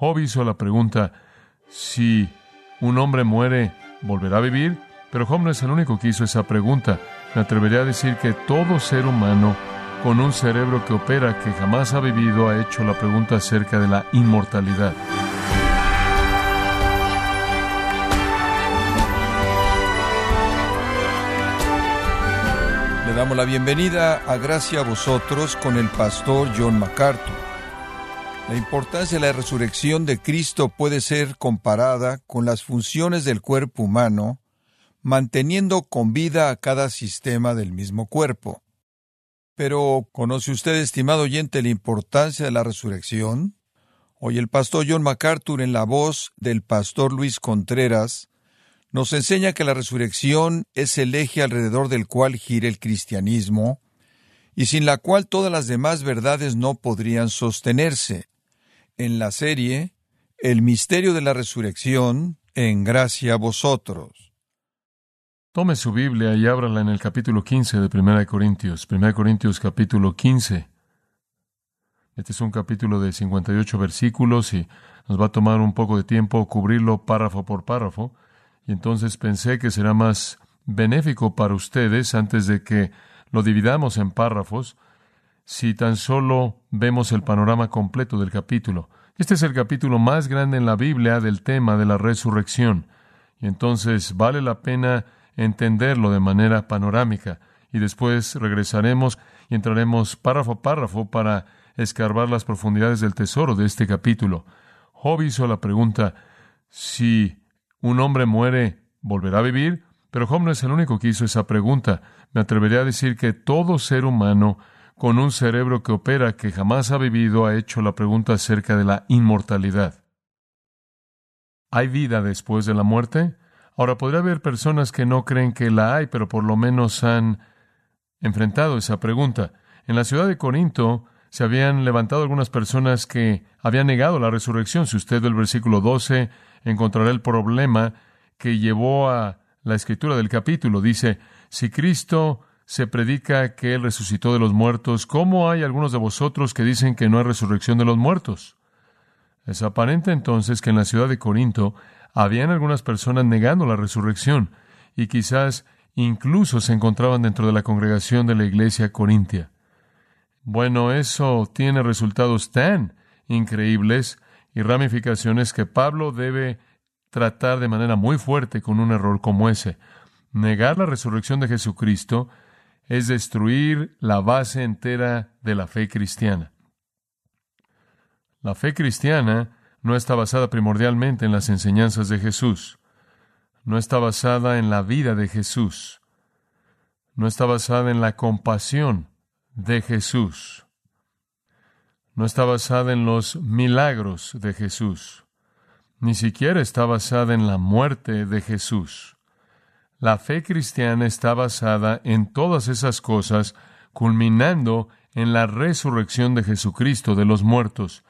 Job hizo la pregunta, si un hombre muere, ¿volverá a vivir? Pero Job no es el único que hizo esa pregunta. Me atrevería a decir que todo ser humano con un cerebro que opera, que jamás ha vivido, ha hecho la pregunta acerca de la inmortalidad. Le damos la bienvenida a Gracia a vosotros con el pastor John MacArthur. La importancia de la resurrección de Cristo puede ser comparada con las funciones del cuerpo humano, manteniendo con vida a cada sistema del mismo cuerpo. Pero, ¿conoce usted, estimado oyente, la importancia de la resurrección? Hoy el pastor John MacArthur, en la voz del pastor Luis Contreras, nos enseña que la resurrección es el eje alrededor del cual gira el cristianismo, y sin la cual todas las demás verdades no podrían sostenerse. En la serie, El misterio de la resurrección, en gracia a vosotros. Tome su Biblia y ábrala en el capítulo 15 de 1 Corintios. 1 Corintios capítulo 15. Este es un capítulo de 58 versículos y nos va a tomar un poco de tiempo cubrirlo párrafo por párrafo. Y entonces pensé que será más benéfico para ustedes antes de que lo dividamos en párrafos si tan solo vemos el panorama completo del capítulo. Este es el capítulo más grande en la Biblia del tema de la resurrección. Y entonces vale la pena entenderlo de manera panorámica. Y después regresaremos y entraremos párrafo a párrafo para escarbar las profundidades del tesoro de este capítulo. Job hizo la pregunta, si un hombre muere, ¿volverá a vivir? Pero Job no es el único que hizo esa pregunta. Me atrevería a decir que todo ser humano con un cerebro que opera, que jamás ha vivido, ha hecho la pregunta acerca de la inmortalidad. ¿Hay vida después de la muerte? Ahora, podría haber personas que no creen que la hay, pero por lo menos han enfrentado esa pregunta. En la ciudad de Corinto se habían levantado algunas personas que habían negado la resurrección. Si usted ve el versículo 12, encontrará el problema que llevó a la escritura del capítulo. Dice, si Cristo se predica que Él resucitó de los muertos, ¿cómo hay algunos de vosotros que dicen que no hay resurrección de los muertos? Es aparente entonces que en la ciudad de Corinto habían algunas personas negando la resurrección y quizás incluso se encontraban dentro de la congregación de la iglesia corintia. Bueno, eso tiene resultados tan increíbles y ramificaciones que Pablo debe tratar de manera muy fuerte con un error como ese. Negar la resurrección de Jesucristo es destruir la base entera de la fe cristiana. La fe cristiana no está basada primordialmente en las enseñanzas de Jesús. No está basada en la vida de Jesús. No está basada en la compasión de Jesús. No está basada en los milagros de Jesús. Ni siquiera está basada en la muerte de Jesús. La fe cristiana está basada en todas esas cosas, culminando en la resurrección de Jesucristo de los muertos.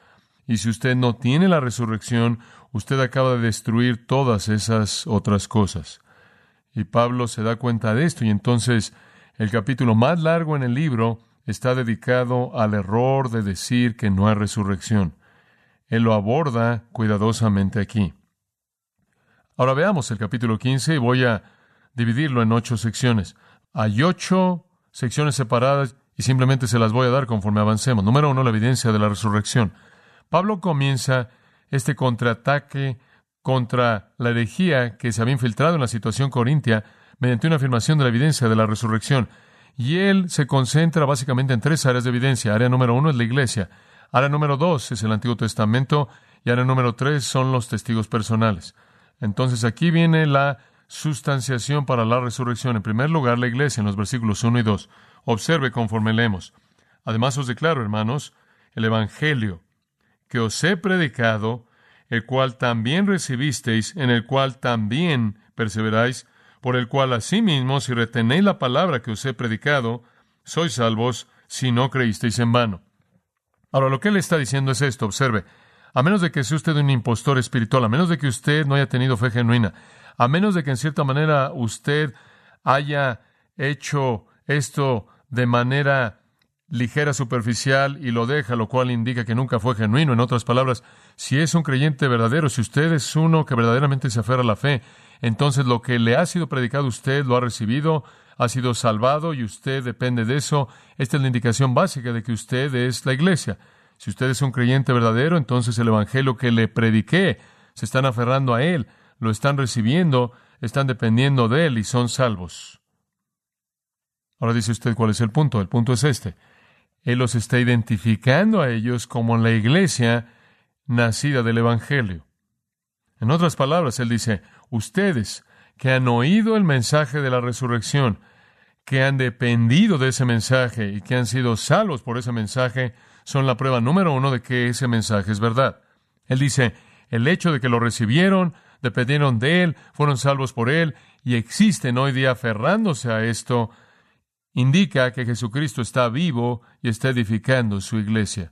Y si usted no tiene la resurrección, usted acaba de destruir todas esas otras cosas. Y Pablo se da cuenta de esto y entonces el capítulo más largo en el libro está dedicado al error de decir que no hay resurrección. Él lo aborda cuidadosamente aquí. Ahora veamos el capítulo 15 y voy a dividirlo en ocho secciones. Hay ocho secciones separadas y simplemente se las voy a dar conforme avancemos. Número uno, la evidencia de la resurrección. Pablo comienza este contraataque contra la herejía que se había infiltrado en la situación corintia mediante una afirmación de la evidencia de la resurrección. Y él se concentra básicamente en tres áreas de evidencia. Área número uno es la iglesia. Área número dos es el Antiguo Testamento. Y área número tres son los testigos personales. Entonces aquí viene la sustanciación para la resurrección. En primer lugar, la iglesia en los versículos 1 y 2. Observe conforme leemos. Además os declaro, hermanos, el Evangelio que os he predicado, el cual también recibisteis, en el cual también perseveráis, por el cual asimismo, si retenéis la palabra que os he predicado, sois salvos si no creísteis en vano. Ahora, lo que él está diciendo es esto, observe, a menos de que sea usted un impostor espiritual, a menos de que usted no haya tenido fe genuina, a menos de que en cierta manera usted haya hecho esto de manera ligera, superficial y lo deja, lo cual indica que nunca fue genuino. En otras palabras, si es un creyente verdadero, si usted es uno que verdaderamente se aferra a la fe, entonces lo que le ha sido predicado usted lo ha recibido, ha sido salvado y usted depende de eso. Esta es la indicación básica de que usted es la iglesia. Si usted es un creyente verdadero, entonces el evangelio que le prediqué, se están aferrando a él, lo están recibiendo, están dependiendo de él y son salvos. Ahora dice usted cuál es el punto. El punto es este. Él los está identificando a ellos como la iglesia nacida del Evangelio. En otras palabras, Él dice, ustedes que han oído el mensaje de la resurrección, que han dependido de ese mensaje y que han sido salvos por ese mensaje, son la prueba número uno de que ese mensaje es verdad. Él dice, el hecho de que lo recibieron, dependieron de Él, fueron salvos por Él y existen hoy día aferrándose a esto, indica que Jesucristo está vivo y está edificando su iglesia.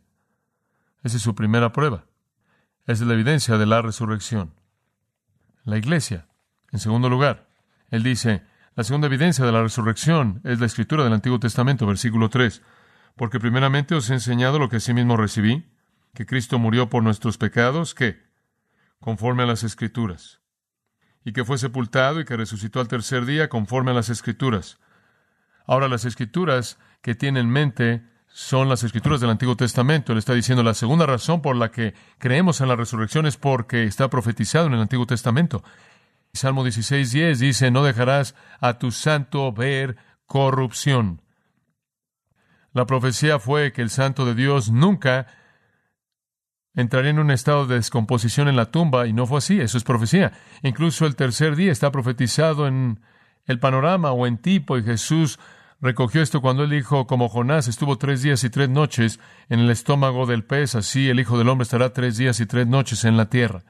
Esa es su primera prueba. Esa es la evidencia de la resurrección. La iglesia. En segundo lugar, él dice, la segunda evidencia de la resurrección es la escritura del Antiguo Testamento, versículo 3. Porque primeramente os he enseñado lo que asimismo recibí, que Cristo murió por nuestros pecados, que, conforme a las escrituras, y que fue sepultado y que resucitó al tercer día, conforme a las escrituras. Ahora las escrituras que tiene en mente son las escrituras del Antiguo Testamento. Él está diciendo la segunda razón por la que creemos en la resurrección es porque está profetizado en el Antiguo Testamento. Salmo 16.10 dice, no dejarás a tu santo ver corrupción. La profecía fue que el santo de Dios nunca entraría en un estado de descomposición en la tumba y no fue así, eso es profecía. Incluso el tercer día está profetizado en el panorama o en tipo y Jesús recogió esto cuando él dijo, como Jonás estuvo tres días y tres noches en el estómago del pez, así el Hijo del Hombre estará tres días y tres noches en la tierra.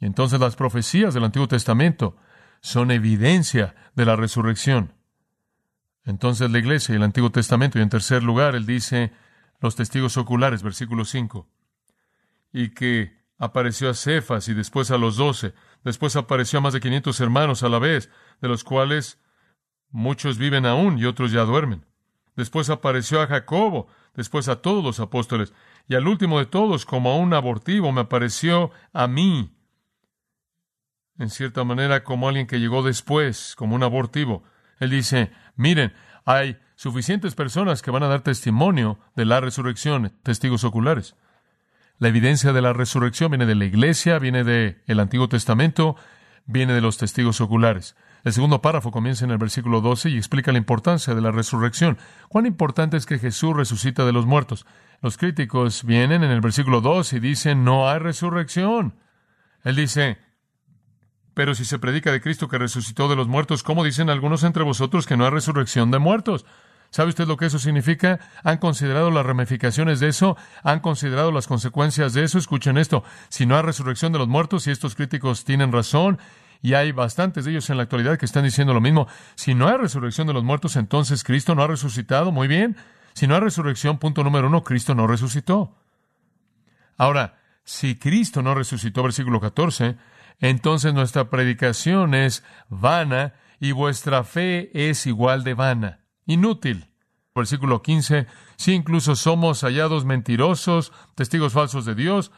Y entonces las profecías del Antiguo Testamento son evidencia de la resurrección. Entonces la iglesia y el Antiguo Testamento, y en tercer lugar, él dice los testigos oculares, versículo 5, y que apareció a Cefas y después a los doce, después apareció a más de quinientos hermanos a la vez, de los cuales Muchos viven aún y otros ya duermen. Después apareció a Jacobo, después a todos los apóstoles, y al último de todos, como a un abortivo, me apareció a mí. En cierta manera, como alguien que llegó después, como un abortivo. Él dice, miren, hay suficientes personas que van a dar testimonio de la resurrección, testigos oculares. La evidencia de la resurrección viene de la iglesia, viene del Antiguo Testamento, viene de los testigos oculares. El segundo párrafo comienza en el versículo 12 y explica la importancia de la resurrección. ¿Cuán importante es que Jesús resucita de los muertos? Los críticos vienen en el versículo 2 y dicen, no hay resurrección. Él dice, pero si se predica de Cristo que resucitó de los muertos, ¿cómo dicen algunos entre vosotros que no hay resurrección de muertos? ¿Sabe usted lo que eso significa? ¿Han considerado las ramificaciones de eso? ¿Han considerado las consecuencias de eso? Escuchen esto. Si no hay resurrección de los muertos, y estos críticos tienen razón, y hay bastantes de ellos en la actualidad que están diciendo lo mismo. Si no hay resurrección de los muertos, entonces Cristo no ha resucitado. Muy bien. Si no hay resurrección, punto número uno, Cristo no resucitó. Ahora, si Cristo no resucitó, versículo 14, entonces nuestra predicación es vana y vuestra fe es igual de vana, inútil. Versículo 15, si incluso somos hallados mentirosos, testigos falsos de Dios,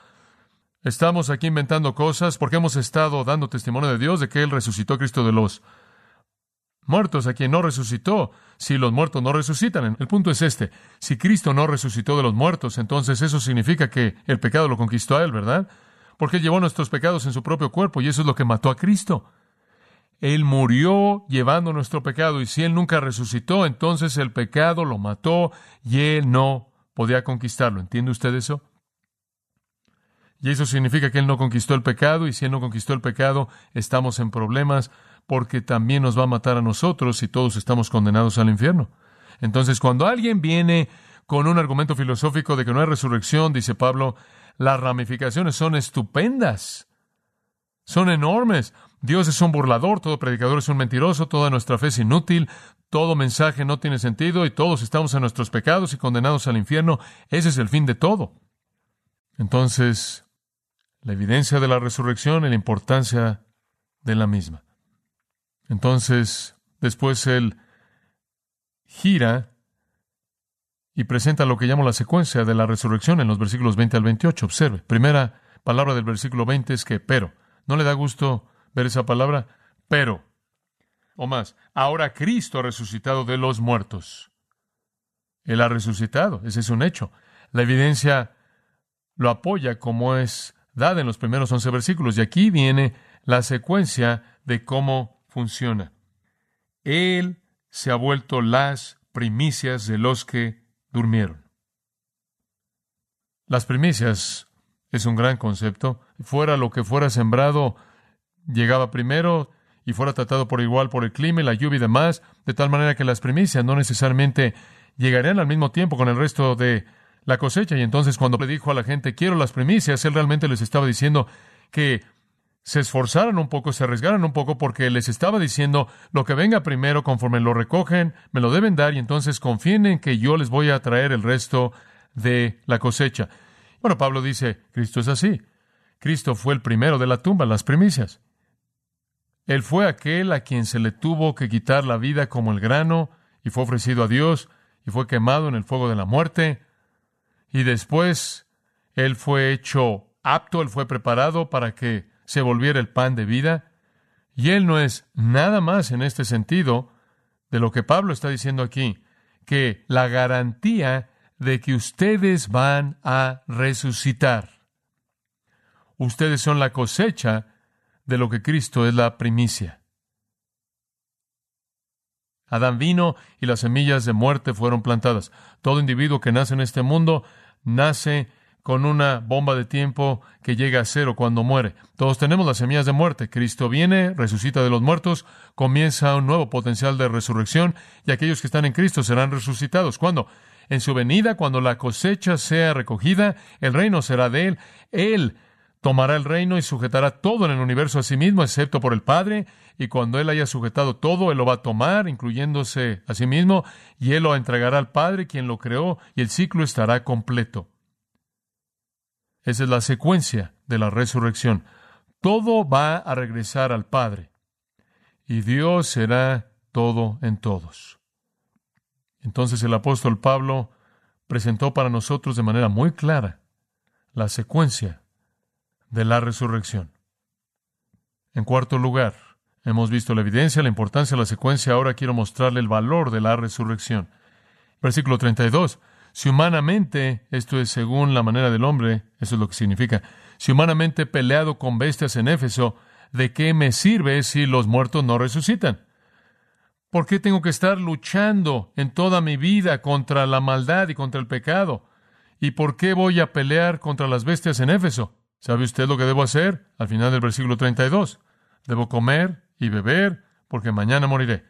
Estamos aquí inventando cosas porque hemos estado dando testimonio de Dios de que Él resucitó a Cristo de los muertos, a quien no resucitó, si los muertos no resucitan. El punto es este, si Cristo no resucitó de los muertos, entonces eso significa que el pecado lo conquistó a Él, ¿verdad? Porque llevó nuestros pecados en su propio cuerpo y eso es lo que mató a Cristo. Él murió llevando nuestro pecado y si Él nunca resucitó, entonces el pecado lo mató y Él no podía conquistarlo. ¿Entiende usted eso? Y eso significa que Él no conquistó el pecado, y si Él no conquistó el pecado, estamos en problemas porque también nos va a matar a nosotros y todos estamos condenados al infierno. Entonces, cuando alguien viene con un argumento filosófico de que no hay resurrección, dice Pablo, las ramificaciones son estupendas, son enormes. Dios es un burlador, todo predicador es un mentiroso, toda nuestra fe es inútil, todo mensaje no tiene sentido y todos estamos en nuestros pecados y condenados al infierno. Ese es el fin de todo. Entonces, la evidencia de la resurrección y la importancia de la misma. Entonces, después él gira y presenta lo que llamo la secuencia de la resurrección en los versículos 20 al 28. Observe, primera palabra del versículo 20 es que, pero, ¿no le da gusto ver esa palabra? Pero, o más, ahora Cristo ha resucitado de los muertos. Él ha resucitado, ese es un hecho. La evidencia lo apoya como es dada en los primeros once versículos. Y aquí viene la secuencia de cómo funciona. Él se ha vuelto las primicias de los que durmieron. Las primicias es un gran concepto. Fuera lo que fuera sembrado, llegaba primero y fuera tratado por igual por el clima y la lluvia y demás, de tal manera que las primicias no necesariamente llegarían al mismo tiempo con el resto de la cosecha. Y entonces cuando le dijo a la gente, quiero las primicias, él realmente les estaba diciendo que se esforzaran un poco, se arriesgaran un poco, porque les estaba diciendo, lo que venga primero, conforme lo recogen, me lo deben dar, y entonces confíen en que yo les voy a traer el resto de la cosecha. Bueno, Pablo dice, Cristo es así. Cristo fue el primero de la tumba, las primicias. Él fue aquel a quien se le tuvo que quitar la vida como el grano, y fue ofrecido a Dios, y fue quemado en el fuego de la muerte, y después Él fue hecho apto, Él fue preparado para que se volviera el pan de vida. Y Él no es nada más en este sentido de lo que Pablo está diciendo aquí, que la garantía de que ustedes van a resucitar. Ustedes son la cosecha de lo que Cristo es la primicia. Adán vino y las semillas de muerte fueron plantadas. Todo individuo que nace en este mundo nace con una bomba de tiempo que llega a cero cuando muere. Todos tenemos las semillas de muerte. Cristo viene, resucita de los muertos, comienza un nuevo potencial de resurrección y aquellos que están en Cristo serán resucitados. ¿Cuándo? En su venida, cuando la cosecha sea recogida, el reino será de Él. Él tomará el reino y sujetará todo en el universo a sí mismo, excepto por el Padre, y cuando Él haya sujetado todo, Él lo va a tomar, incluyéndose a sí mismo, y Él lo entregará al Padre, quien lo creó, y el ciclo estará completo. Esa es la secuencia de la resurrección. Todo va a regresar al Padre, y Dios será todo en todos. Entonces el apóstol Pablo presentó para nosotros de manera muy clara la secuencia de la resurrección. En cuarto lugar, hemos visto la evidencia, la importancia de la secuencia. Ahora quiero mostrarle el valor de la resurrección. Versículo 32. Si humanamente, esto es según la manera del hombre, eso es lo que significa, si humanamente he peleado con bestias en Éfeso, ¿de qué me sirve si los muertos no resucitan? ¿Por qué tengo que estar luchando en toda mi vida contra la maldad y contra el pecado? ¿Y por qué voy a pelear contra las bestias en Éfeso? ¿Sabe usted lo que debo hacer? Al final del versículo 32. Debo comer y beber porque mañana moriré.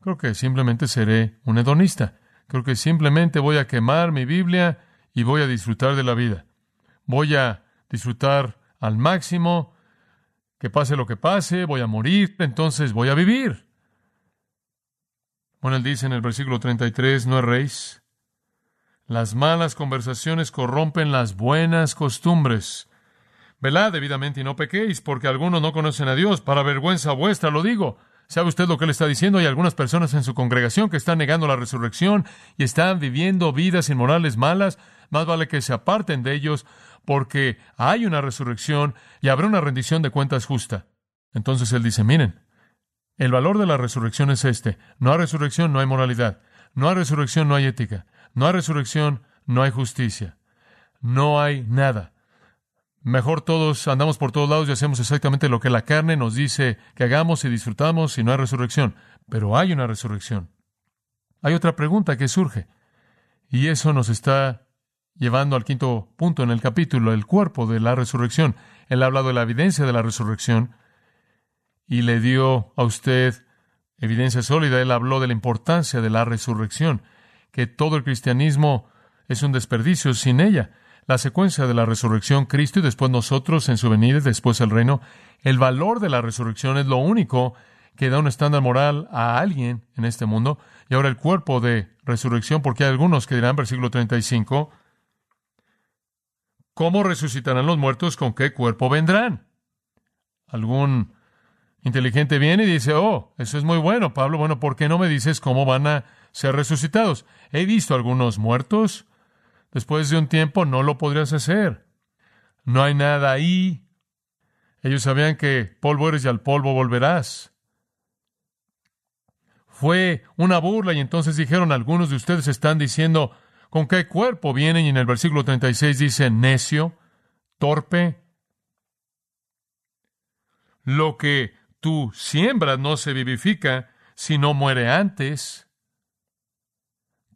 Creo que simplemente seré un hedonista. Creo que simplemente voy a quemar mi Biblia y voy a disfrutar de la vida. Voy a disfrutar al máximo, que pase lo que pase, voy a morir, entonces voy a vivir. Bueno, él dice en el versículo 33, no erréis. Las malas conversaciones corrompen las buenas costumbres. Velad debidamente y no pequéis, porque algunos no conocen a Dios. Para vergüenza vuestra lo digo. ¿Sabe usted lo que le está diciendo? Hay algunas personas en su congregación que están negando la resurrección y están viviendo vidas inmorales malas. Más vale que se aparten de ellos porque hay una resurrección y habrá una rendición de cuentas justa. Entonces él dice, miren, el valor de la resurrección es este. No hay resurrección, no hay moralidad. No hay resurrección, no hay ética. No hay resurrección, no hay justicia. No hay nada. Mejor todos andamos por todos lados y hacemos exactamente lo que la carne nos dice que hagamos y disfrutamos y no hay resurrección. Pero hay una resurrección. Hay otra pregunta que surge. Y eso nos está llevando al quinto punto en el capítulo, el cuerpo de la resurrección. Él ha hablado de la evidencia de la resurrección y le dio a usted evidencia sólida. Él habló de la importancia de la resurrección, que todo el cristianismo es un desperdicio sin ella la secuencia de la resurrección, Cristo y después nosotros en su venida, después el reino, el valor de la resurrección es lo único que da un estándar moral a alguien en este mundo. Y ahora el cuerpo de resurrección, porque hay algunos que dirán, versículo 35, ¿cómo resucitarán los muertos? ¿Con qué cuerpo vendrán? Algún inteligente viene y dice, oh, eso es muy bueno, Pablo, bueno, ¿por qué no me dices cómo van a ser resucitados? He visto algunos muertos. Después de un tiempo no lo podrías hacer. No hay nada ahí. Ellos sabían que polvo eres y al polvo volverás. Fue una burla y entonces dijeron, algunos de ustedes están diciendo, ¿con qué cuerpo vienen? Y en el versículo 36 dice, necio, torpe. Lo que tú siembras no se vivifica, si no muere antes.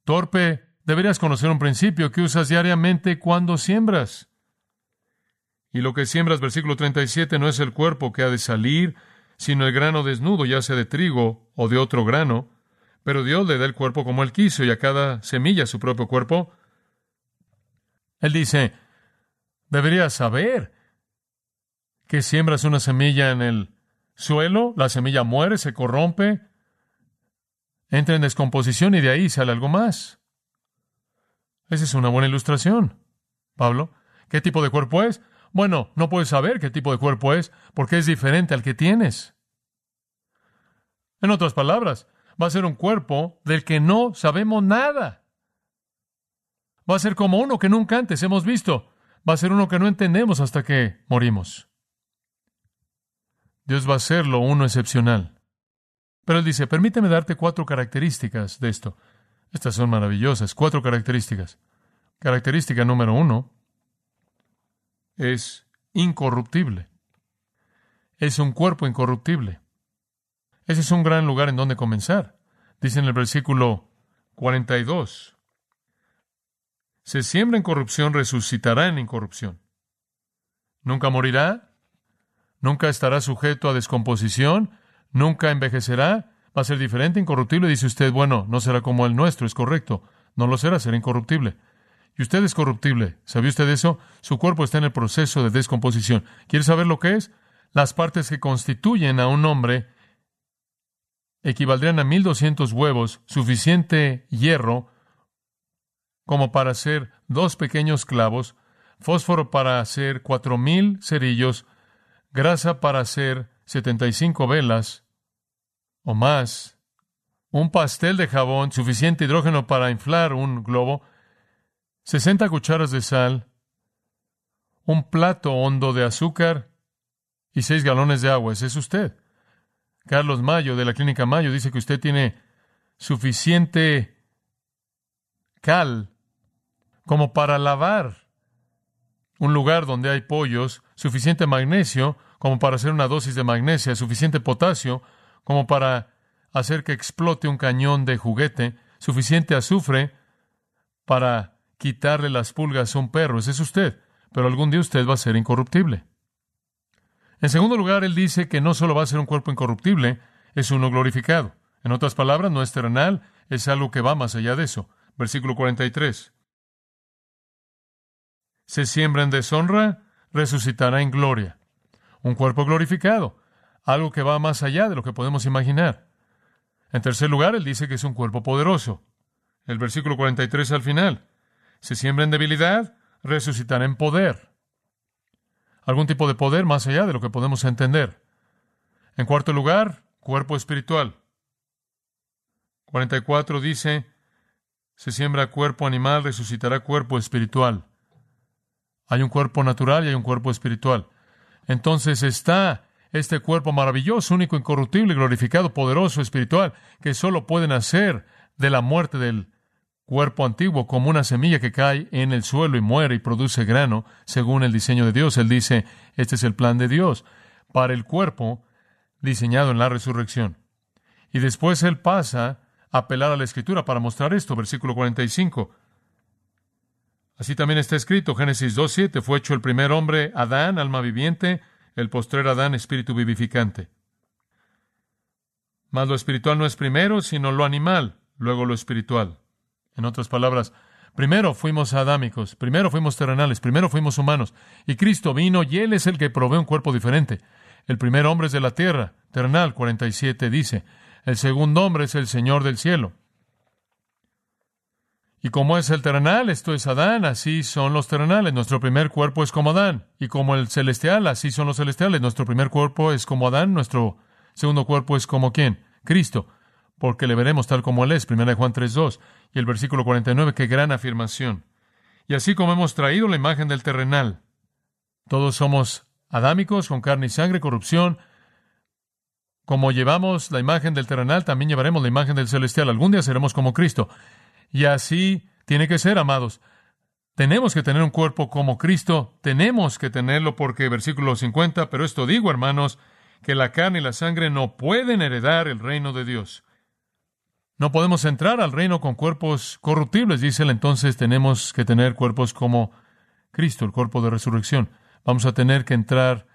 Torpe, deberías conocer un principio que usas diariamente cuando siembras. Y lo que siembras, versículo 37, no es el cuerpo que ha de salir, sino el grano desnudo, ya sea de trigo o de otro grano. Pero Dios le da el cuerpo como él quiso y a cada semilla su propio cuerpo. Él dice, deberías saber que siembras una semilla en el suelo, la semilla muere, se corrompe, entra en descomposición y de ahí sale algo más. Esa es una buena ilustración. Pablo, ¿qué tipo de cuerpo es? Bueno, no puedes saber qué tipo de cuerpo es porque es diferente al que tienes. En otras palabras, va a ser un cuerpo del que no sabemos nada. Va a ser como uno que nunca antes hemos visto. Va a ser uno que no entendemos hasta que morimos. Dios va a hacerlo uno excepcional. Pero él dice, permíteme darte cuatro características de esto. Estas son maravillosas. Cuatro características. Característica número uno es incorruptible. Es un cuerpo incorruptible. Ese es un gran lugar en donde comenzar. Dice en el versículo 42. Se siembra en corrupción, resucitará en incorrupción. Nunca morirá, nunca estará sujeto a descomposición, nunca envejecerá, va a ser diferente, incorruptible. Dice usted, bueno, no será como el nuestro, es correcto. No lo será, será incorruptible. Y usted es corruptible. ¿Sabía usted eso? Su cuerpo está en el proceso de descomposición. ¿Quiere saber lo que es? Las partes que constituyen a un hombre equivaldrían a 1200 huevos, suficiente hierro como para hacer dos pequeños clavos, fósforo para hacer 4000 cerillos, grasa para hacer 75 velas o más, un pastel de jabón, suficiente hidrógeno para inflar un globo, 60 cucharas de sal, un plato hondo de azúcar y seis galones de agua. Ese es usted. Carlos Mayo, de la Clínica Mayo, dice que usted tiene suficiente cal como para lavar un lugar donde hay pollos, suficiente magnesio como para hacer una dosis de magnesia, suficiente potasio como para hacer que explote un cañón de juguete, suficiente azufre para quitarle las pulgas a un perro. Ese es usted. Pero algún día usted va a ser incorruptible. En segundo lugar, él dice que no solo va a ser un cuerpo incorruptible, es uno glorificado. En otras palabras, no es terrenal, es algo que va más allá de eso. Versículo 43. Se siembra en deshonra, resucitará en gloria. Un cuerpo glorificado, algo que va más allá de lo que podemos imaginar. En tercer lugar, él dice que es un cuerpo poderoso. El versículo 43 al final. Se siembra en debilidad, resucitará en poder. Algún tipo de poder más allá de lo que podemos entender. En cuarto lugar, cuerpo espiritual. 44 dice, se siembra cuerpo animal, resucitará cuerpo espiritual. Hay un cuerpo natural y hay un cuerpo espiritual. Entonces está este cuerpo maravilloso, único, incorruptible, glorificado, poderoso, espiritual, que solo pueden hacer de la muerte del cuerpo antiguo como una semilla que cae en el suelo y muere y produce grano según el diseño de Dios. Él dice, este es el plan de Dios para el cuerpo diseñado en la resurrección. Y después él pasa a apelar a la escritura para mostrar esto, versículo 45. Así también está escrito, Génesis 2.7, fue hecho el primer hombre, Adán, alma viviente, el postrer Adán, espíritu vivificante. Mas lo espiritual no es primero, sino lo animal, luego lo espiritual. En otras palabras, primero fuimos adámicos, primero fuimos terrenales, primero fuimos humanos, y Cristo vino y Él es el que provee un cuerpo diferente. El primer hombre es de la tierra, terrenal, 47 dice. El segundo hombre es el Señor del cielo. Y como es el terrenal, esto es Adán, así son los terrenales. Nuestro primer cuerpo es como Adán. Y como el celestial, así son los celestiales. Nuestro primer cuerpo es como Adán, nuestro Segundo cuerpo es como quién? Cristo, porque le veremos tal como Él es. Primera de Juan 3.2 y el versículo 49, qué gran afirmación. Y así como hemos traído la imagen del terrenal, todos somos adámicos, con carne y sangre, corrupción. Como llevamos la imagen del terrenal, también llevaremos la imagen del celestial. Algún día seremos como Cristo. Y así tiene que ser, amados. Tenemos que tener un cuerpo como Cristo, tenemos que tenerlo porque versículo 50, pero esto digo, hermanos, que la carne y la sangre no pueden heredar el reino de Dios. No podemos entrar al reino con cuerpos corruptibles, dice él, entonces tenemos que tener cuerpos como Cristo, el cuerpo de resurrección. Vamos a tener que entrar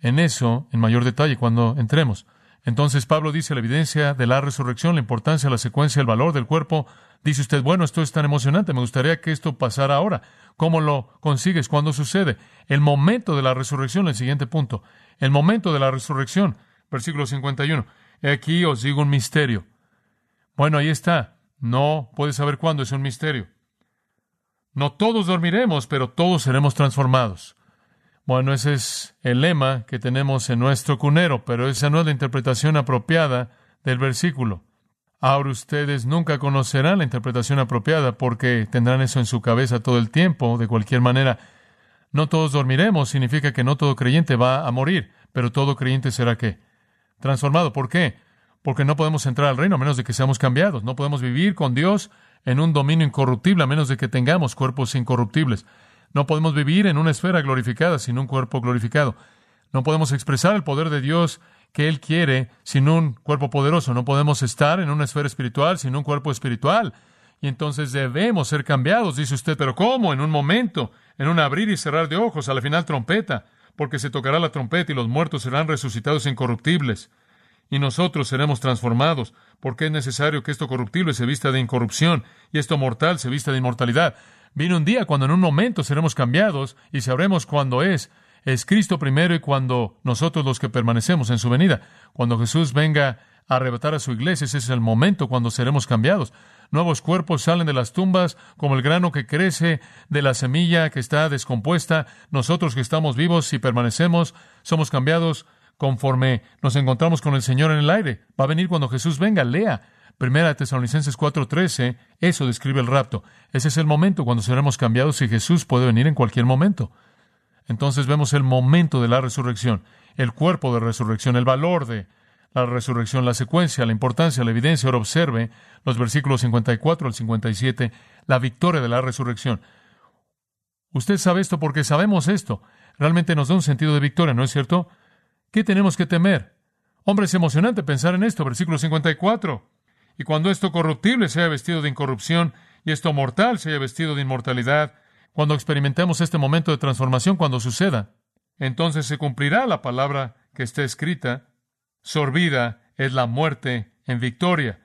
en eso en mayor detalle cuando entremos. Entonces Pablo dice la evidencia de la resurrección, la importancia, la secuencia, el valor del cuerpo. Dice usted, bueno, esto es tan emocionante, me gustaría que esto pasara ahora. ¿Cómo lo consigues? ¿Cuándo sucede? El momento de la resurrección, el siguiente punto. El momento de la resurrección, versículo 51. Aquí os digo un misterio. Bueno, ahí está. No puedes saber cuándo es un misterio. No todos dormiremos, pero todos seremos transformados. Bueno, ese es el lema que tenemos en nuestro cunero, pero esa no es la interpretación apropiada del versículo. Ahora ustedes nunca conocerán la interpretación apropiada porque tendrán eso en su cabeza todo el tiempo, de cualquier manera. No todos dormiremos significa que no todo creyente va a morir, pero todo creyente será qué? Transformado. ¿Por qué? Porque no podemos entrar al reino a menos de que seamos cambiados. No podemos vivir con Dios en un dominio incorruptible a menos de que tengamos cuerpos incorruptibles. No podemos vivir en una esfera glorificada sin un cuerpo glorificado. No podemos expresar el poder de Dios que Él quiere sin un cuerpo poderoso. No podemos estar en una esfera espiritual sin un cuerpo espiritual. Y entonces debemos ser cambiados, dice usted, pero ¿cómo? En un momento, en un abrir y cerrar de ojos, a la final trompeta, porque se tocará la trompeta y los muertos serán resucitados incorruptibles y nosotros seremos transformados, porque es necesario que esto corruptible se vista de incorrupción y esto mortal se vista de inmortalidad. Viene un día cuando en un momento seremos cambiados y sabremos cuándo es. Es Cristo primero y cuando nosotros los que permanecemos en su venida. Cuando Jesús venga a arrebatar a su iglesia, ese es el momento cuando seremos cambiados. Nuevos cuerpos salen de las tumbas como el grano que crece de la semilla que está descompuesta. Nosotros que estamos vivos y permanecemos, somos cambiados conforme nos encontramos con el Señor en el aire. Va a venir cuando Jesús venga. Lea. Primera Tesalonicenses 4:13, eso describe el rapto. Ese es el momento cuando seremos cambiados y Jesús puede venir en cualquier momento. Entonces vemos el momento de la resurrección, el cuerpo de resurrección, el valor de la resurrección, la secuencia, la importancia, la evidencia. Ahora observe los versículos 54 al 57, la victoria de la resurrección. Usted sabe esto porque sabemos esto. Realmente nos da un sentido de victoria, ¿no es cierto? ¿Qué tenemos que temer? Hombre, es emocionante pensar en esto, versículo 54. Y cuando esto corruptible sea vestido de incorrupción y esto mortal sea vestido de inmortalidad, cuando experimentemos este momento de transformación, cuando suceda, entonces se cumplirá la palabra que está escrita, sorbida es la muerte en victoria.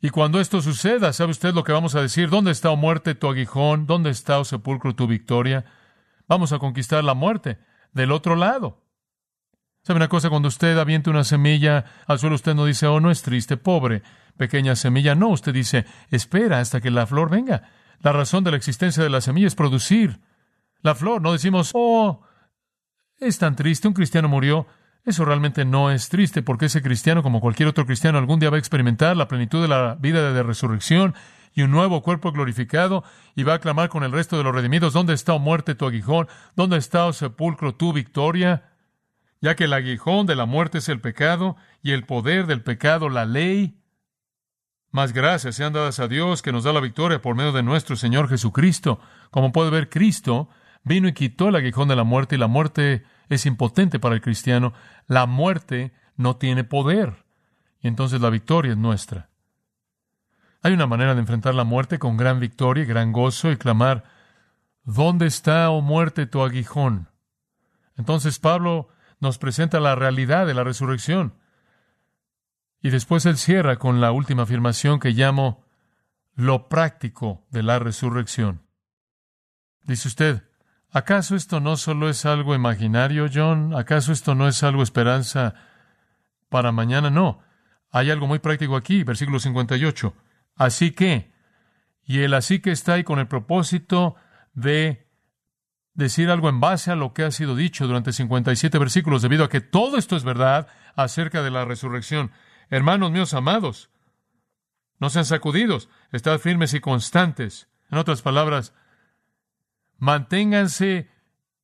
Y cuando esto suceda, ¿sabe usted lo que vamos a decir? ¿Dónde está, oh muerte, tu aguijón? ¿Dónde está, oh sepulcro, tu victoria? Vamos a conquistar la muerte del otro lado. ¿Sabe una cosa? Cuando usted avienta una semilla al suelo, usted no dice, oh, no es triste, pobre, pequeña semilla. No, usted dice, espera hasta que la flor venga. La razón de la existencia de la semilla es producir la flor. No decimos, oh, es tan triste, un cristiano murió. Eso realmente no es triste, porque ese cristiano, como cualquier otro cristiano, algún día va a experimentar la plenitud de la vida de resurrección y un nuevo cuerpo glorificado, y va a clamar con el resto de los redimidos, ¿dónde está, oh muerte, tu aguijón? ¿Dónde está, oh sepulcro, tu victoria? Ya que el aguijón de la muerte es el pecado, y el poder del pecado la ley. Más gracias sean dadas a Dios que nos da la victoria por medio de nuestro Señor Jesucristo. Como puede ver, Cristo vino y quitó el aguijón de la muerte, y la muerte es impotente para el cristiano. La muerte no tiene poder. Y entonces la victoria es nuestra. Hay una manera de enfrentar la muerte con gran victoria y gran gozo y clamar, ¿dónde está, oh muerte, tu aguijón? Entonces Pablo nos presenta la realidad de la resurrección. Y después él cierra con la última afirmación que llamo lo práctico de la resurrección. Dice usted, ¿acaso esto no solo es algo imaginario, John? ¿Acaso esto no es algo esperanza para mañana? No. Hay algo muy práctico aquí, versículo 58. Así que, y el así que está ahí con el propósito de decir algo en base a lo que ha sido dicho durante 57 versículos, debido a que todo esto es verdad acerca de la resurrección. Hermanos míos amados, no sean sacudidos, estad firmes y constantes. En otras palabras, manténganse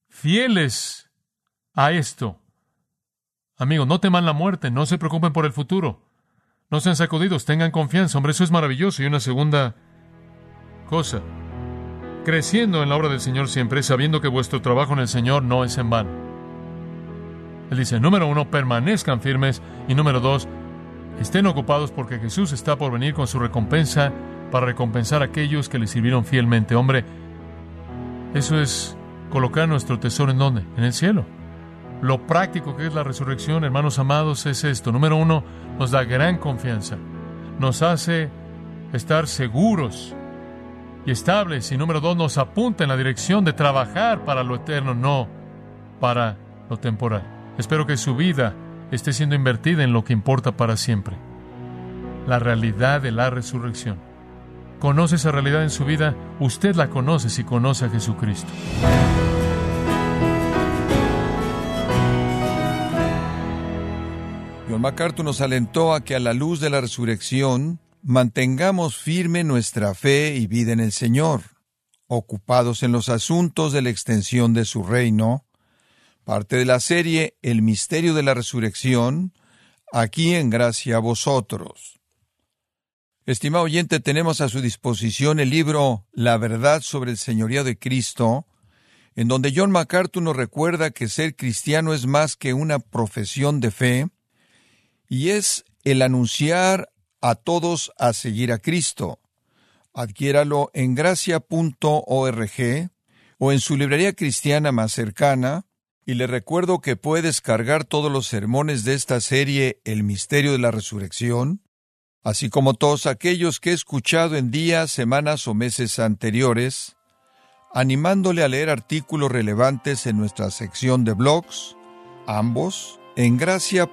fieles a esto. Amigos, no teman la muerte, no se preocupen por el futuro. No sean sacudidos, tengan confianza. Hombre, eso es maravilloso. Y una segunda cosa, creciendo en la obra del Señor siempre, sabiendo que vuestro trabajo en el Señor no es en vano. Él dice, número uno, permanezcan firmes. Y número dos, estén ocupados porque Jesús está por venir con su recompensa para recompensar a aquellos que le sirvieron fielmente. Hombre, eso es colocar nuestro tesoro en dónde? En el cielo. Lo práctico que es la resurrección, hermanos amados, es esto. Número uno, nos da gran confianza. Nos hace estar seguros y estables. Y número dos, nos apunta en la dirección de trabajar para lo eterno, no para lo temporal. Espero que su vida esté siendo invertida en lo que importa para siempre. La realidad de la resurrección. ¿Conoce esa realidad en su vida? Usted la conoce si conoce a Jesucristo. John MacArthur nos alentó a que a la luz de la resurrección mantengamos firme nuestra fe y vida en el Señor, ocupados en los asuntos de la extensión de su reino, parte de la serie El misterio de la resurrección, aquí en gracia a vosotros. Estimado oyente, tenemos a su disposición el libro La verdad sobre el señorío de Cristo, en donde John MacArthur nos recuerda que ser cristiano es más que una profesión de fe, y es el anunciar a todos a seguir a Cristo. Adquiéralo en gracia.org o en su librería cristiana más cercana, y le recuerdo que puede descargar todos los sermones de esta serie El misterio de la resurrección, así como todos aquellos que he escuchado en días, semanas o meses anteriores, animándole a leer artículos relevantes en nuestra sección de blogs, ambos en gracia.org.